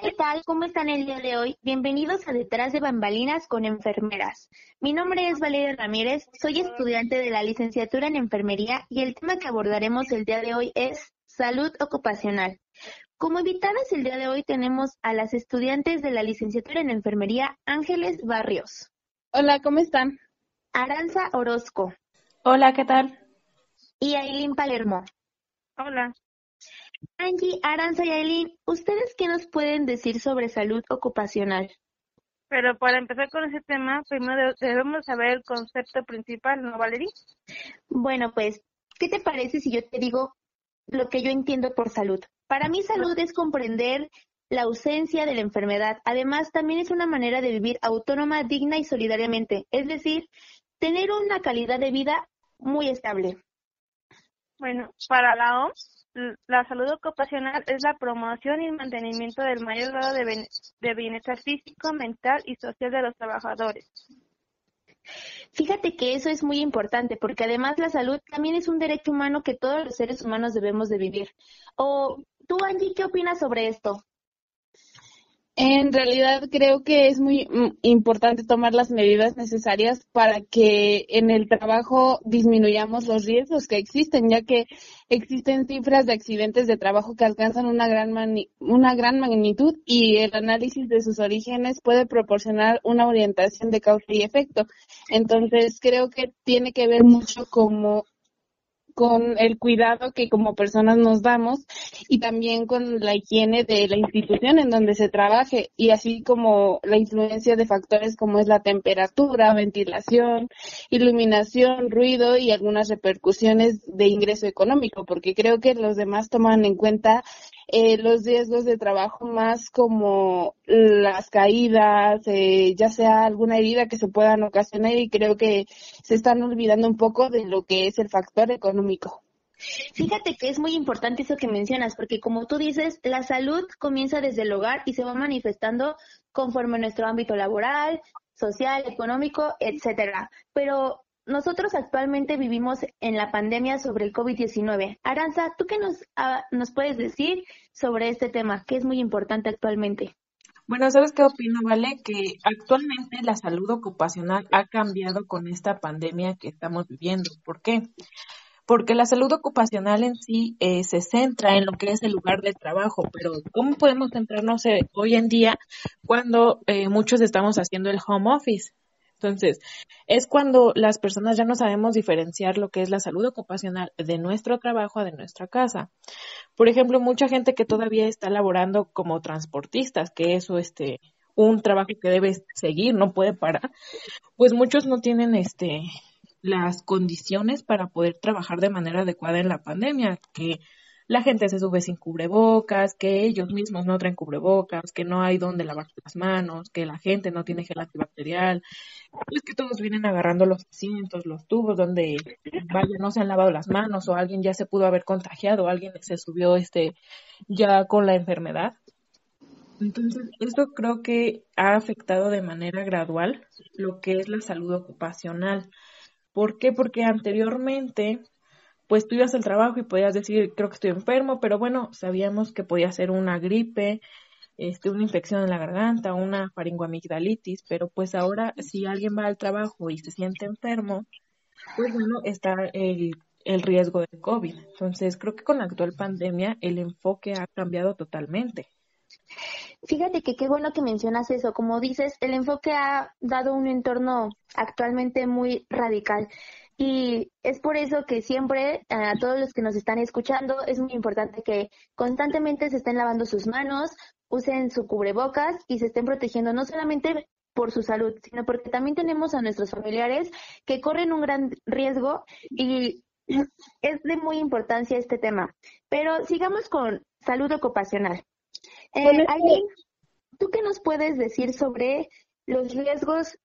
¿qué tal? ¿Cómo están el día de hoy? Bienvenidos a Detrás de Bambalinas con Enfermeras. Mi nombre es Valeria Ramírez, soy estudiante de la licenciatura en Enfermería y el tema que abordaremos el día de hoy es salud ocupacional. Como invitadas el día de hoy tenemos a las estudiantes de la licenciatura en Enfermería Ángeles Barrios. Hola, ¿cómo están? Aranza Orozco. Hola, ¿qué tal? Y Aileen Palermo. Hola. Angie, Aranza y Aileen, ¿ustedes qué nos pueden decir sobre salud ocupacional? Pero para empezar con ese tema, primero debemos saber el concepto principal, ¿no, Valerie? Bueno, pues, ¿qué te parece si yo te digo lo que yo entiendo por salud? Para mí salud es comprender la ausencia de la enfermedad. Además, también es una manera de vivir autónoma, digna y solidariamente. Es decir, tener una calidad de vida muy estable. Bueno, para la OMS, la salud ocupacional es la promoción y mantenimiento del mayor grado de, bienestar físico, mental y social de los trabajadores. Fíjate que eso es muy importante porque además la salud también es un derecho humano que todos los seres humanos debemos de vivir. O tú, Angie, ¿qué opinas sobre esto? En realidad creo que es muy mm, importante tomar las medidas necesarias para que en el trabajo disminuyamos los riesgos que existen, ya que existen cifras de accidentes de trabajo que alcanzan una gran, una gran magnitud y el análisis de sus orígenes puede proporcionar una orientación de causa y efecto. Entonces creo que tiene que ver mucho como con el cuidado que como personas nos damos y también con la higiene de la institución en donde se trabaje. Y así como la influencia de factores como es la temperatura, ventilación, iluminación, ruido y algunas repercusiones de ingreso económico, porque creo que los demás toman en cuenta eh, los riesgos de trabajo más como las caídas, eh, ya sea alguna herida que se puedan ocasionar y creo que se están olvidando un poco de lo que es el factor económico. Fíjate que es muy importante eso que mencionas, porque como tú dices, la salud comienza desde el hogar y se va manifestando conforme nuestro ámbito laboral, social, económico, etcétera. Pero nosotros actualmente vivimos en la pandemia sobre el COVID-19. Aranza, ¿tú qué nos, ah, nos puedes decir sobre este tema, que es muy importante actualmente? Bueno, ¿sabes qué opino, Vale? Que actualmente la salud ocupacional ha cambiado con esta pandemia que estamos viviendo. ¿Por qué? Porque la salud ocupacional en sí eh, se centra en lo que es el lugar de trabajo, pero ¿cómo podemos centrarnos eh, hoy en día cuando eh, muchos estamos haciendo el home office? Entonces, es cuando las personas ya no sabemos diferenciar lo que es la salud ocupacional de nuestro trabajo a de nuestra casa. Por ejemplo, mucha gente que todavía está laborando como transportistas, que eso este un trabajo que debe seguir, no puede parar, pues muchos no tienen este las condiciones para poder trabajar de manera adecuada en la pandemia, que la gente se sube sin cubrebocas, que ellos mismos no traen cubrebocas, que no hay donde lavar las manos, que la gente no tiene gel antibacterial, es que todos vienen agarrando los asientos, los tubos donde vaya no se han lavado las manos o alguien ya se pudo haber contagiado, alguien se subió este ya con la enfermedad. Entonces, esto creo que ha afectado de manera gradual lo que es la salud ocupacional. ¿Por qué? Porque anteriormente pues tú ibas al trabajo y podías decir, creo que estoy enfermo, pero bueno, sabíamos que podía ser una gripe, este, una infección en la garganta, una faringoamigdalitis, pero pues ahora si alguien va al trabajo y se siente enfermo, pues bueno, está el, el riesgo de COVID. Entonces, creo que con la actual pandemia el enfoque ha cambiado totalmente. Fíjate que qué bueno que mencionas eso. Como dices, el enfoque ha dado un entorno actualmente muy radical. Y es por eso que siempre a todos los que nos están escuchando es muy importante que constantemente se estén lavando sus manos, usen su cubrebocas y se estén protegiendo no solamente por su salud, sino porque también tenemos a nuestros familiares que corren un gran riesgo y es de muy importancia este tema. Pero sigamos con salud ocupacional. Eh, ¿tú qué nos puedes decir sobre los riesgos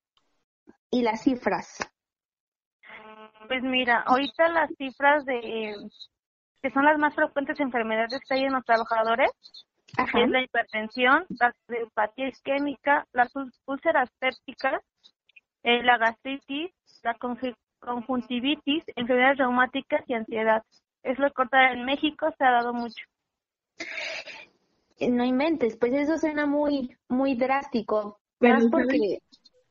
y las cifras? Pues mira, ahorita las cifras de que son las más frecuentes enfermedades que hay en los trabajadores es la hipertensión, la cardiopatía isquémica, las úlceras pépticas, eh, la gastritis, la conjuntivitis, enfermedades reumáticas y ansiedad. Es lo que en México se ha dado mucho. no inventes, pues eso suena muy, muy drástico. Pero porque...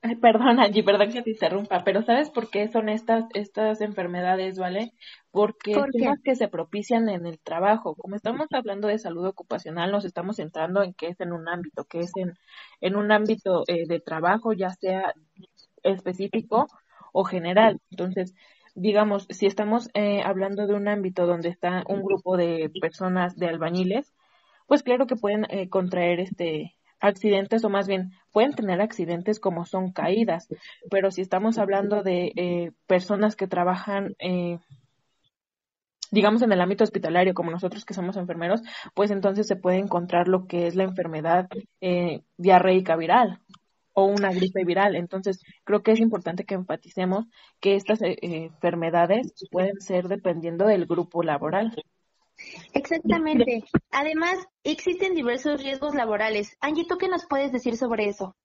Ay, perdón, Angie, perdón que te interrumpa, pero ¿sabes por qué son estas, estas enfermedades, vale? Porque son las que se propician en el trabajo. Como estamos hablando de salud ocupacional, nos estamos centrando en que es en un ámbito, que es en, en un ámbito eh, de trabajo, ya sea específico o general. Entonces, digamos, si estamos eh, hablando de un ámbito donde está un grupo de personas de albañiles, pues claro que pueden eh, contraer este accidentes o más bien pueden tener accidentes como son caídas, pero si estamos hablando de eh, personas que trabajan, eh, digamos, en el ámbito hospitalario, como nosotros que somos enfermeros, pues entonces se puede encontrar lo que es la enfermedad eh, diarreica viral o una gripe viral. Entonces, creo que es importante que enfaticemos que estas enfermedades pueden ser dependiendo del grupo laboral. Exactamente. Además, existen diversos riesgos laborales. Angie, ¿tú qué nos puedes decir sobre eso?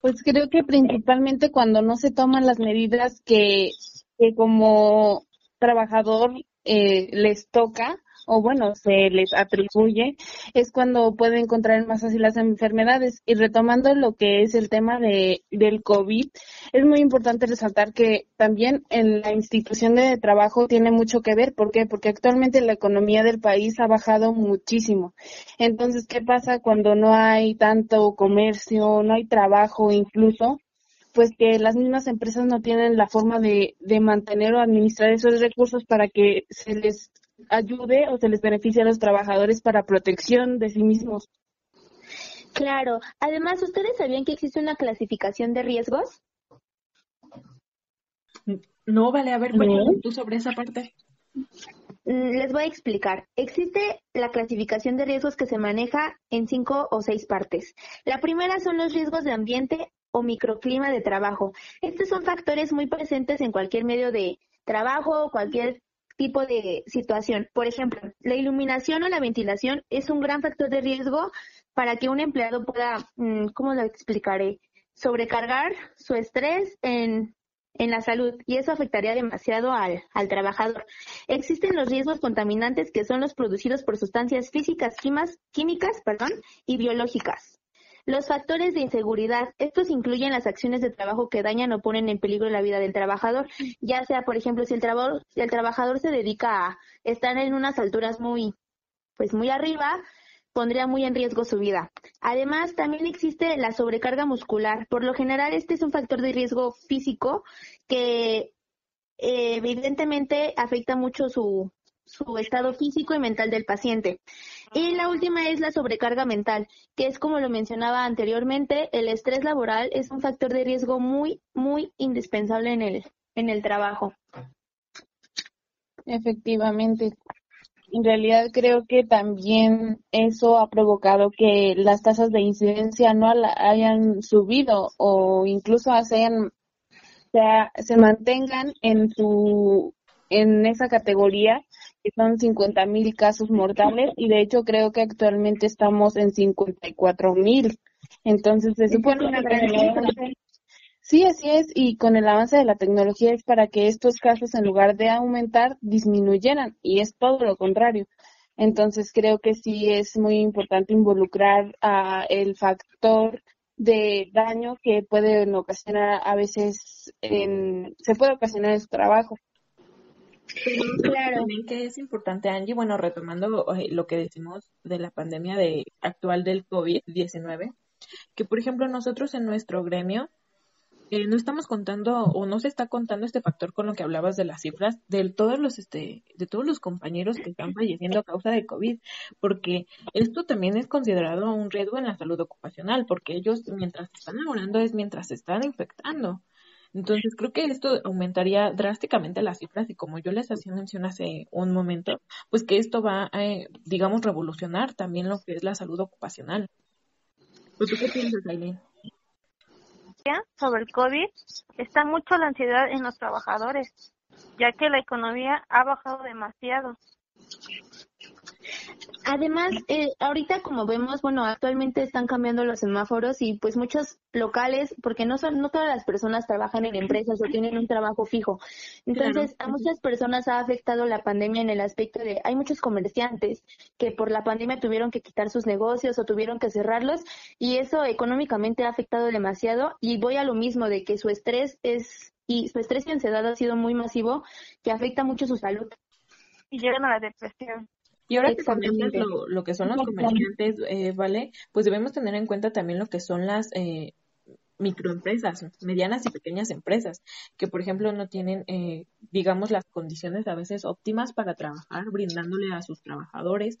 Pues creo que principalmente cuando no se toman las medidas que, que como trabajador eh, les toca, o bueno, se les atribuye, es cuando pueden encontrar más fácil las enfermedades. Y retomando lo que es el tema de, del COVID, es muy importante resaltar que también en la institución de trabajo tiene mucho que ver. ¿Por qué? Porque actualmente la economía del país ha bajado muchísimo. Entonces, ¿qué pasa cuando no hay tanto comercio, no hay trabajo incluso? pues que las mismas empresas no tienen la forma de, de mantener o administrar esos recursos para que se les ayude o se les beneficie a los trabajadores para protección de sí mismos. Claro. Además, ¿ustedes sabían que existe una clasificación de riesgos? No, vale, a ver, tú sobre esa parte. Mm, les voy a explicar. Existe la clasificación de riesgos que se maneja en cinco o seis partes. La primera son los riesgos de ambiente o microclima de trabajo. Estos son factores muy presentes en cualquier medio de trabajo o cualquier tipo de situación. Por ejemplo, la iluminación o la ventilación es un gran factor de riesgo para que un empleado pueda, mm, ¿cómo lo explicaré? Sobrecargar su estrés en, en la salud y eso afectaría demasiado al, al trabajador. Existen los riesgos contaminantes que son los producidos por sustancias físicas, químicas, químicas perdón, y biológicas. Los factores de inseguridad, estos incluyen las acciones de trabajo que dañan o ponen en peligro la vida del trabajador, ya sea, por ejemplo, si el, si el trabajador se dedica a estar en unas alturas muy, pues muy arriba, pondría muy en riesgo su vida. Además, también existe la sobrecarga muscular. Por lo general, este es un factor de riesgo físico que eh, evidentemente afecta mucho su, su estado físico y mental del paciente. Y la última es la sobrecarga mental, que es como lo mencionaba anteriormente, el estrés laboral es un factor de riesgo muy, muy indispensable en el, en el trabajo. Efectivamente. En realidad creo que también eso ha provocado que las tasas de incidencia no hayan subido o incluso hayan, se mantengan en su en esa categoría que son 50 mil casos mortales y de hecho creo que actualmente estamos en 54 mil. Entonces se supone una gran Sí, así es, y con el avance de la tecnología es para que estos casos en lugar de aumentar disminuyeran y es todo lo contrario. Entonces creo que sí es muy importante involucrar a el factor de daño que puede ocasionar a veces en, se puede ocasionar en su trabajo. claro. también que es importante, Angie, bueno, retomando eh, lo que decimos de la pandemia de actual del COVID-19, que por ejemplo nosotros en nuestro gremio eh, no estamos contando o no se está contando este factor con lo que hablabas de las cifras de todos los este de todos los compañeros que están falleciendo a causa de COVID, porque esto también es considerado un riesgo en la salud ocupacional, porque ellos mientras están laborando es mientras se están infectando. Entonces, creo que esto aumentaría drásticamente las cifras y como yo les hacía mención hace un momento, pues que esto va a, eh, digamos, revolucionar también lo que es la salud ocupacional. ¿Tú qué piensas, Aileen? Sobre el COVID, está mucho la ansiedad en los trabajadores, ya que la economía ha bajado demasiado. Además, eh, ahorita como vemos, bueno, actualmente están cambiando los semáforos y pues muchos locales, porque no son, no todas las personas trabajan en empresas o tienen un trabajo fijo. Entonces, a muchas personas ha afectado la pandemia en el aspecto de, hay muchos comerciantes que por la pandemia tuvieron que quitar sus negocios o tuvieron que cerrarlos y eso económicamente ha afectado demasiado y voy a lo mismo de que su estrés es, y su estrés y ansiedad ha sido muy masivo que afecta mucho su salud. Y llegan a la depresión. Y ahora que comentas lo, lo, que son los comerciantes, eh, ¿vale? Pues debemos tener en cuenta también lo que son las eh, microempresas, medianas y pequeñas empresas, que por ejemplo no tienen, eh, digamos, las condiciones a veces óptimas para trabajar, brindándole a sus trabajadores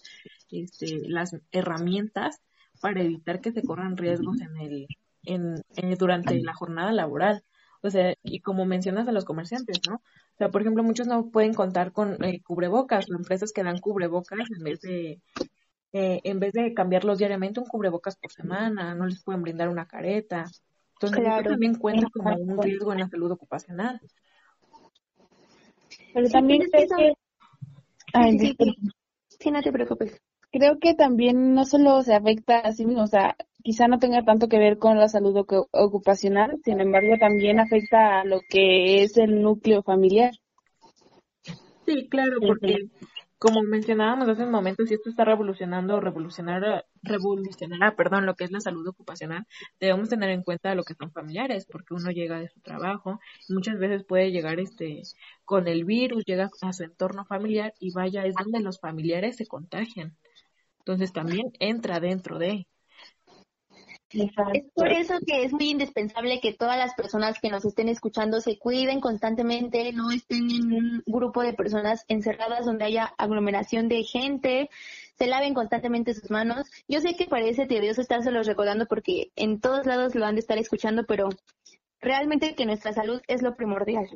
este, las herramientas para evitar que se corran riesgos en el, en, en, durante la jornada laboral. O sea, y como mencionas a los comerciantes, ¿no? O sea, por ejemplo, muchos no pueden contar con eh, cubrebocas o empresas que dan cubrebocas en vez de eh, en vez de cambiarlos diariamente un cubrebocas por semana, no les pueden brindar una careta. Entonces, eso también cuenta como un riesgo en la salud ocupacional. Pero también creo que... Ay, sí, no te preocupes. Creo que también no solo se afecta a sí mismo, o sea, quizá no tenga tanto que ver con la salud ocupacional, sin embargo también afecta a lo que es el núcleo familiar. Sí, claro, porque como mencionábamos hace un momento, si esto está revolucionando, revolucionar, revolucionará, perdón, lo que es la salud ocupacional, debemos tener en cuenta lo que son familiares, porque uno llega de su trabajo, muchas veces puede llegar este con el virus, llega a su entorno familiar y vaya, es donde los familiares se contagian. Entonces también entra dentro de. Es por eso que es muy indispensable que todas las personas que nos estén escuchando se cuiden constantemente, no estén en un grupo de personas encerradas donde haya aglomeración de gente, se laven constantemente sus manos. Yo sé que parece tedioso los recordando porque en todos lados lo han de estar escuchando, pero realmente que nuestra salud es lo primordial.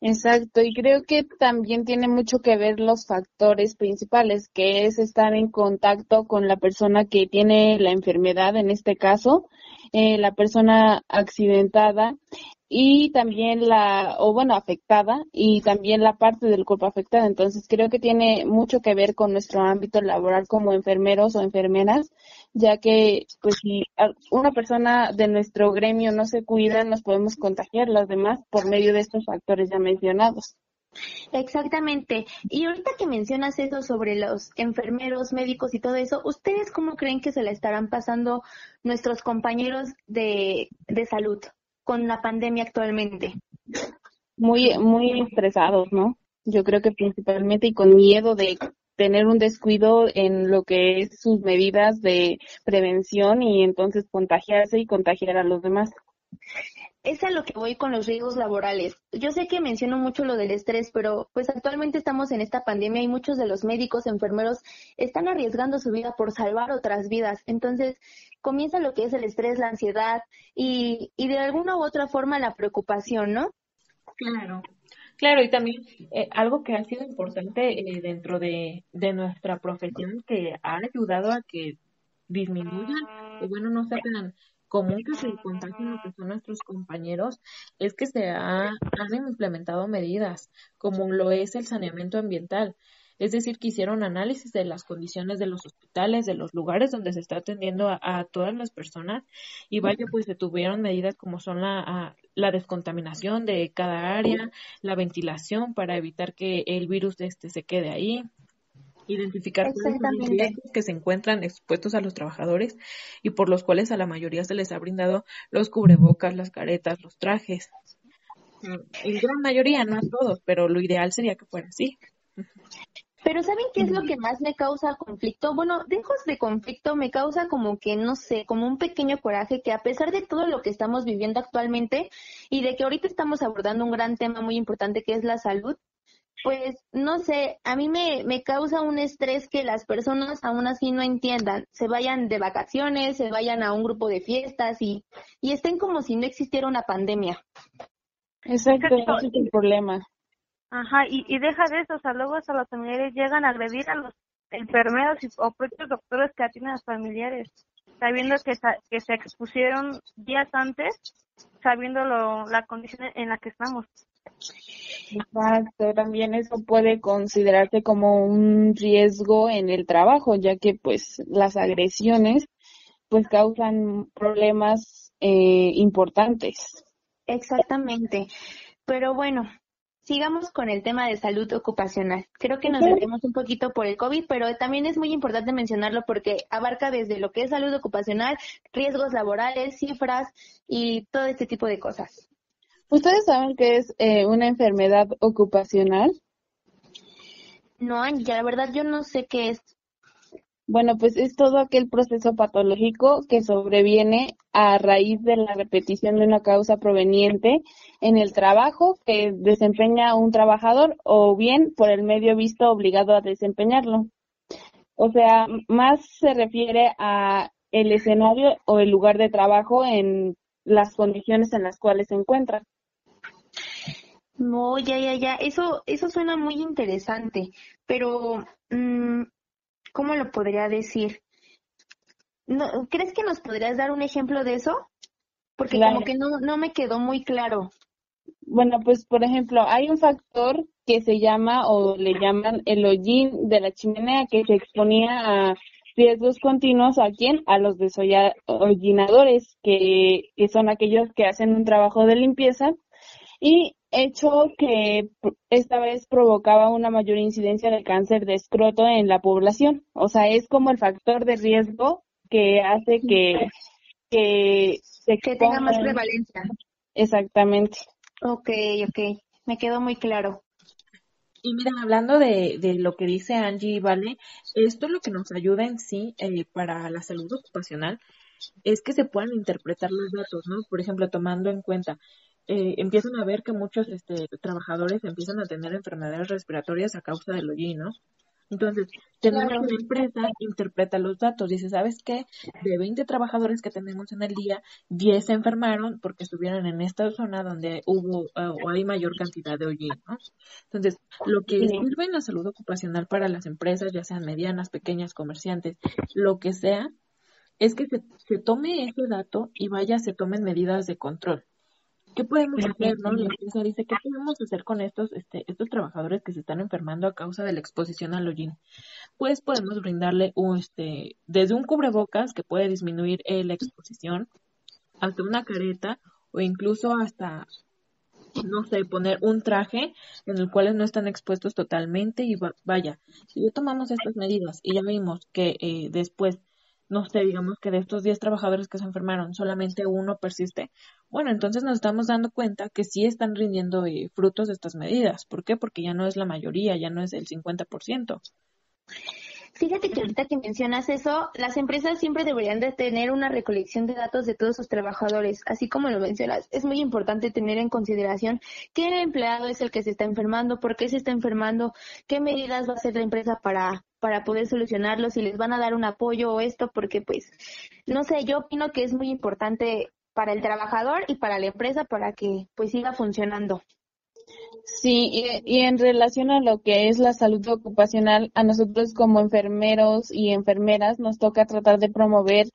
Exacto, y creo que también tiene mucho que ver los factores principales, que es estar en contacto con la persona que tiene la enfermedad, en este caso, eh, la persona accidentada, y también la, o bueno, afectada y también la parte del cuerpo afectada. Entonces creo que tiene mucho que ver con nuestro ámbito laboral como enfermeros o enfermeras, ya que pues si una persona de nuestro gremio no se cuida, nos podemos contagiar las demás por medio de estos factores ya mencionados. Exactamente. Y ahorita que mencionas eso sobre los enfermeros, médicos y todo eso, ¿ustedes cómo creen que se la estarán pasando nuestros compañeros de, de salud? con la pandemia actualmente? Muy, muy estresados, ¿no? Yo creo que principalmente y con miedo de tener un descuido en lo que es sus medidas de prevención y entonces contagiarse y contagiar a los demás. Es a lo que voy con los riesgos laborales. Yo sé que menciono mucho lo del estrés, pero pues actualmente estamos en esta pandemia y muchos de los médicos, enfermeros están arriesgando su vida por salvar otras vidas. Entonces, comienza lo que es el estrés, la ansiedad y, y de alguna u otra forma la preocupación, ¿no? Claro, claro, y también eh, algo que ha sido importante eh, dentro de, nuestra profesión que ha ayudado a que disminuyan, o bueno, no sea tan común que se contagien lo que son nuestros compañeros, es que se ha, han implementado medidas, como lo es el saneamiento ambiental. Es decir, que hicieron análisis de las condiciones de los hospitales, de los lugares donde se está atendiendo a, todas las personas y vaya, pues se tuvieron medidas como son la, la descontaminación de cada área, la ventilación para evitar que el virus este se quede ahí, identificar los que se encuentran expuestos a los trabajadores y por los cuales a la mayoría se les ha brindado los cubrebocas, las caretas, los trajes. En gran mayoría, no a todos, pero lo ideal sería que fuera así. Pero ¿saben qué es lo que más me causa conflicto? Bueno, lejos de conflicto me causa como que, no sé, como un pequeño coraje que a pesar de todo lo que estamos viviendo actualmente y de que ahorita estamos abordando un gran tema muy importante que es la salud, pues no sé, a mí me, me causa un estrés que las personas aún así no entiendan, se vayan de vacaciones, se vayan a un grupo de fiestas y, y estén como si no existiera una pandemia. Exacto, ese es el problema. Ajá, y, y deja de eso, o sea, luego hasta los familiares llegan a agredir a los enfermeros o propios doctores que atienden a los familiares, sabiendo que, que se expusieron días antes, sabiendo lo, la condición en la que estamos. Exacto, también eso puede considerarse como un riesgo en el trabajo, ya que pues las agresiones pues causan problemas eh, importantes. Exactamente. Pero bueno, sigamos con el tema de salud ocupacional. Creo que nos metemos un poquito por el COVID, pero también es muy importante mencionarlo porque abarca desde lo que es salud ocupacional, riesgos laborales, cifras y todo este tipo de cosas. ¿Ustedes saben qué es eh, una enfermedad ocupacional? No, ya la verdad yo no sé qué es. Bueno, pues es todo aquel proceso patológico que sobreviene a raíz de la repetición de una causa proveniente en el trabajo que desempeña un trabajador o bien por el medio visto obligado a desempeñarlo. O sea, más se refiere a el escenario o el lugar de trabajo en las condiciones en las cuales se encuentra. No, ya, ya, ya. Eso, eso suena muy interesante, pero mm, ¿cómo lo podría decir? No, ¿Crees que nos podrías dar un ejemplo de eso? Porque como que no, no me quedó muy claro. Bueno, pues por ejemplo, hay un factor que se llama o le llaman el hollín de la chimenea que se exponía a riesgos continuos a quién? A los desollinadores, que, que son aquellos que hacen un trabajo de limpieza y hecho que esta vez provocaba una mayor incidencia de cáncer de escroto en la población. O sea, es como el factor de riesgo que hace que, que, que tenga más prevalencia. Exactamente. Ok, ok. Me quedó muy claro. Y mira, hablando de, de lo que dice Angie, ¿vale? Esto es lo que nos ayuda en sí eh, para la salud ocupacional es que se puedan interpretar los datos, ¿no? Por ejemplo, tomando en cuenta eh, empiezan a ver que muchos este, trabajadores empiezan a tener enfermedades respiratorias a causa del hollín, ¿no? Entonces, tenemos una empresa interpreta los datos, dice, ¿sabes qué? De 20 trabajadores que tenemos en el día, 10 se enfermaron porque estuvieron en esta zona donde hubo eh, o hay mayor cantidad de hollín, ¿no? Entonces, lo que sirve en la salud ocupacional para las empresas, ya sean medianas, pequeñas, comerciantes, lo que sea, es que se, se tome ese dato y vaya, se tomen medidas de control. ¿Qué podemos hacer, no? La empresa dice, ¿qué podemos hacer con estos, este, estos trabajadores que se están enfermando a causa de la exposición al hollín? Pues podemos brindarle un, este, desde un cubrebocas que puede disminuir eh, la exposición, hasta una careta o incluso hasta, no sé, poner un traje en el cual no están expuestos totalmente y vaya, si ya tomamos estas medidas y ya vimos que eh, después no sé, digamos que de estos 10 trabajadores que se enfermaron, solamente uno persiste, bueno, entonces nos estamos dando cuenta que sí están rindiendo eh, frutos de estas medidas. ¿Por qué? Porque ya no es la mayoría, ya no es el 50%. Fíjate que ahorita que mencionas eso, las empresas siempre deberían de tener una recolección de datos de todos sus trabajadores, así como lo mencionas. Es muy importante tener en consideración qué empleado es el que se está enfermando, por qué se está enfermando, qué medidas va a hacer la empresa para para poder solucionarlo, si les van a dar un apoyo o esto, porque pues, no sé, yo opino que es muy importante para el trabajador y para la empresa para que pues siga funcionando. Sí, y, en relación a lo que es la salud ocupacional, a nosotros como enfermeros y enfermeras nos toca tratar de promover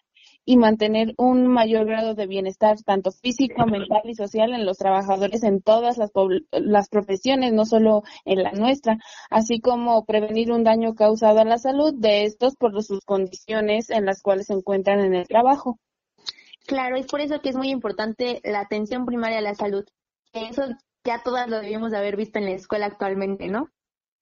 y mantener un mayor grado de bienestar, tanto físico, mental y social en los trabajadores en todas las, las profesiones, no solo en la nuestra, así como prevenir un daño causado a la salud de estos por sus condiciones en las cuales se encuentran en el trabajo. Claro, es por eso que es muy importante la atención primaria a la salud. Eso ya todas lo debíamos de haber visto en la escuela actualmente, ¿no?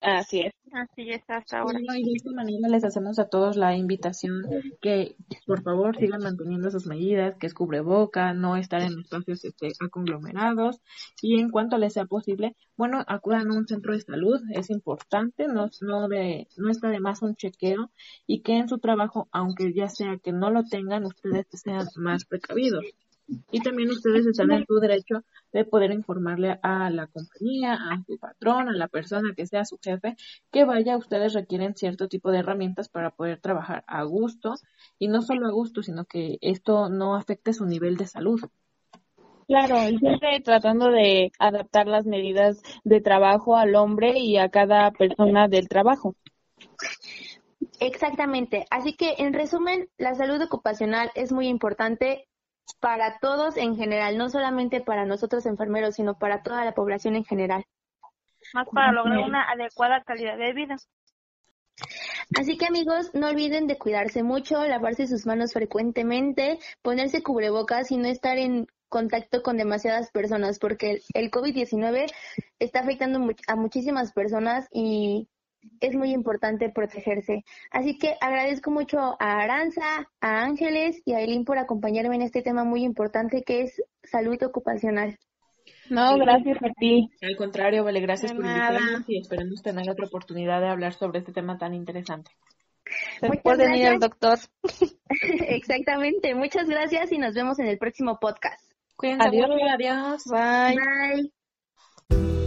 Así es. Así es, hasta ahora. y de esta manera les hacemos a todos la invitación que por favor sigan manteniendo sus medidas, que es cubreboca, no estar en espacios este, conglomerados y en cuanto les sea posible, bueno, acudan a un centro de salud, es importante, no, no, de, no está de más un chequeo y que en su trabajo, aunque ya sea que no lo tengan, ustedes sean más precavidos. Y también ustedes están en su derecho de poder informarle a la compañía, a su patrón, a la persona que sea su jefe, que vaya, ustedes requieren cierto tipo de herramientas para poder trabajar a gusto y no solo a gusto, sino que esto no afecte su nivel de salud. Claro, siempre tratando de adaptar las medidas de trabajo al hombre y a cada persona del trabajo. Exactamente. Así que, en resumen, la salud ocupacional es muy importante para todos en general, no solamente para nosotros enfermeros, sino para toda la población en general. Más para lograr una adecuada calidad de vida. Así que amigos, no olviden de cuidarse mucho, lavarse sus manos frecuentemente, ponerse cubrebocas y no estar en contacto con demasiadas personas, porque el COVID-19 está afectando a muchísimas personas y es muy importante protegerse. Así que agradezco mucho a Aranza, a Ángeles y a Elin por acompañarme en este tema muy importante que es salud ocupacional. No, gracias a ti. Al contrario, vale, gracias por invitarnos y esperemos tener otra oportunidad de hablar sobre este tema tan interesante. Muchas venir el doctor. Exactamente. Muchas gracias y nos vemos en el próximo podcast. Cuídense adiós. adiós. Bye. Bye.